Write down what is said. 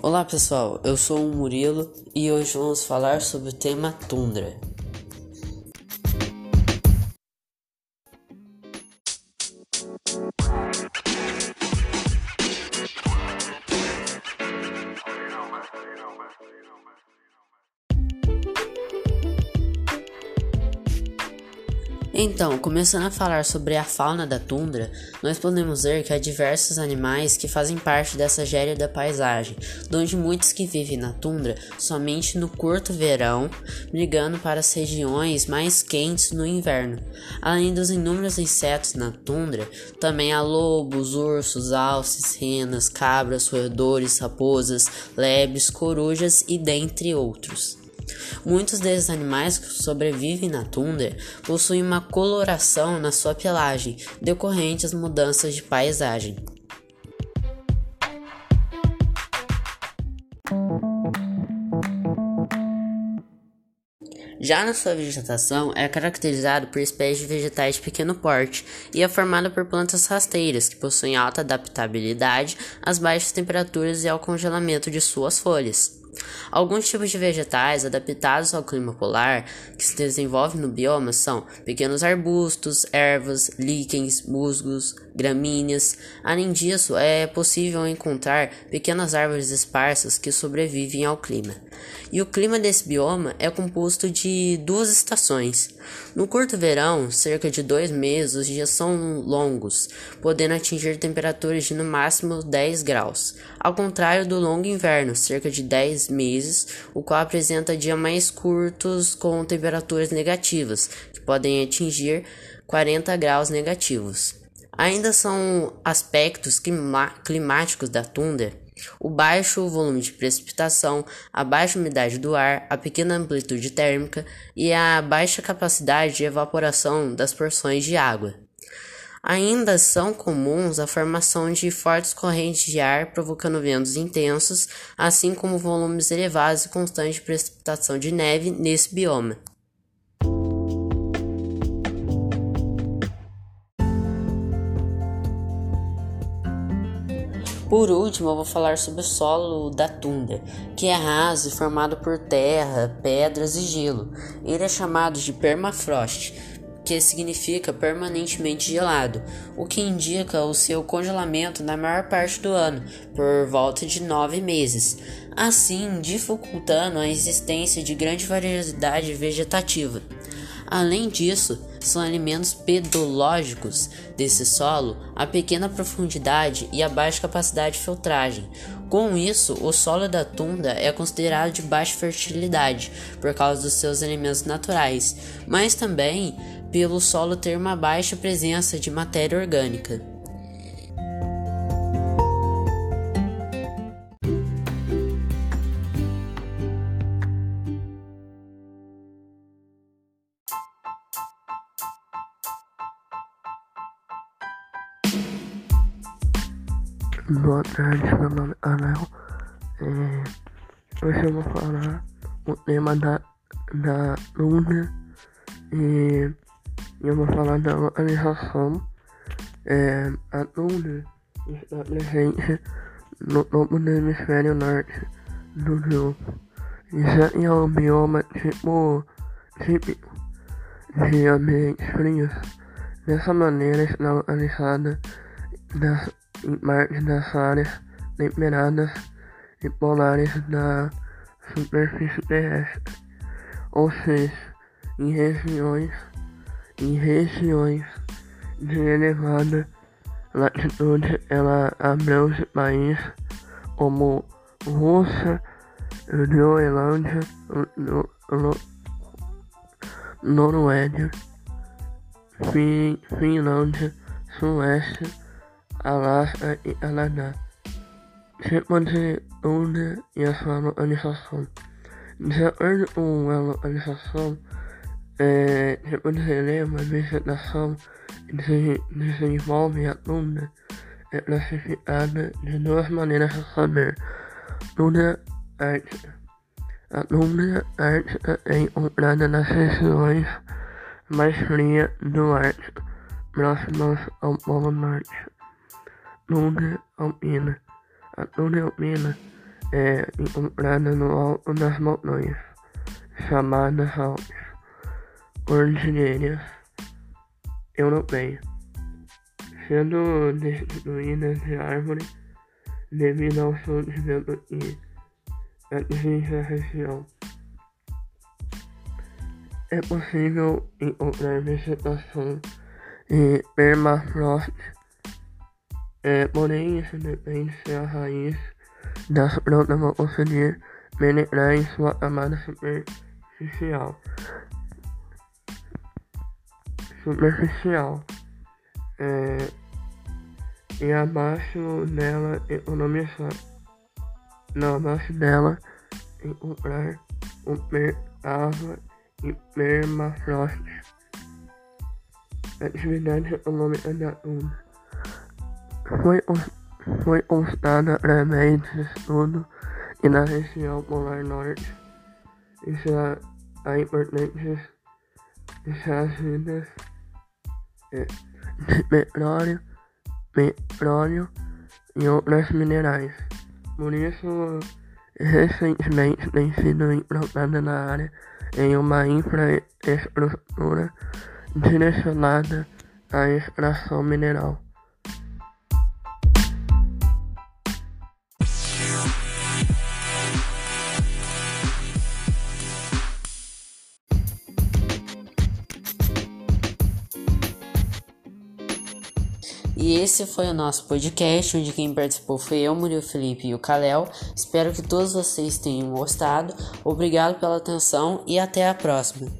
Olá pessoal, eu sou o Murilo e hoje vamos falar sobre o tema tundra. Então, começando a falar sobre a fauna da tundra, nós podemos ver que há diversos animais que fazem parte dessa gélida paisagem, onde muitos que vivem na tundra somente no curto verão, brigando para as regiões mais quentes no inverno. Além dos inúmeros insetos na tundra, também há lobos, ursos, alces, renas, cabras, roedores, raposas, lebres, corujas e dentre outros. Muitos desses animais que sobrevivem na tundra possuem uma coloração na sua pelagem decorrente às mudanças de paisagem. Já na sua vegetação, é caracterizado por espécies de vegetais de pequeno porte e é formado por plantas rasteiras que possuem alta adaptabilidade às baixas temperaturas e ao congelamento de suas folhas. Alguns tipos de vegetais adaptados ao clima polar que se desenvolvem no bioma são pequenos arbustos, ervas, líquens, musgos, gramíneas. Além disso, é possível encontrar pequenas árvores esparsas que sobrevivem ao clima. E o clima desse bioma é composto de duas estações. No curto verão, cerca de dois meses, os dias são longos, podendo atingir temperaturas de no máximo 10 graus, ao contrário do longo inverno, cerca de 10 meses, o qual apresenta dias mais curtos com temperaturas negativas, que podem atingir 40 graus negativos. Ainda são aspectos climáticos da tundra o baixo volume de precipitação, a baixa umidade do ar, a pequena amplitude térmica e a baixa capacidade de evaporação das porções de água. Ainda são comuns a formação de fortes correntes de ar provocando ventos intensos, assim como volumes elevados e constantes de precipitação de neve nesse bioma. Por último, eu vou falar sobre o solo da tundra, que é raso e formado por terra, pedras e gelo. Ele é chamado de permafrost, que significa permanentemente gelado, o que indica o seu congelamento na maior parte do ano, por volta de nove meses, assim dificultando a existência de grande variedade vegetativa. Além disso, são alimentos pedológicos desse solo a pequena profundidade e a baixa capacidade de filtragem. Com isso, o solo da tundra é considerado de baixa fertilidade por causa dos seus elementos naturais, mas também pelo solo ter uma baixa presença de matéria orgânica. Boa tarde, meu nome é Anel. É, hoje eu vou falar o tema da, da Luna e eu vou falar da localização. É, a Luna está presente no topo do hemisfério norte do. Isso é um bioma tipo típico de ambientes frios. Dessa maneira está localizada das em partes das áreas temperadas e polares da superfície terrestre, ou seja, em regiões, em regiões de elevada latitude ela abrange países como Rússia, Groenlândia, Noruega, Finlândia, Suécia, Alaska e Canadá. Chama-se Luna e a sua localização. De acordo com a localização, é, tipo de releva, vegetação que desenvolve a tundra é classificada de duas maneiras a saber. Tundra ártica. A tundra ártica é encontrada nas regiões mais frias do Ártico, próximas ao Polo Norte. Luna alpina. A luna alpina encontrada no alto das montanhas, chamada Alpes Cordilheiras Europeias, sendo destituídas de árvores devido ao surgimento e atingir a região. É possível encontrar vegetação e permafrost, é, porém isso depende se a raiz das plantas vão conseguir penetrar em sua camada superficial. Superficial. É, e abaixo dela economizar. Não, abaixo dela encontrar o água e permafrost. Atividade econômica da Tuna. Foi, foi constada através de estudo que na região polar norte isso há importantes jazidas de petróleo, petróleo e outros minerais. Por isso, recentemente tem sido implantada na área em uma infraestrutura direcionada à extração mineral. E esse foi o nosso podcast, onde quem participou foi eu, Murilo Felipe e o Kalel. Espero que todos vocês tenham gostado. Obrigado pela atenção e até a próxima.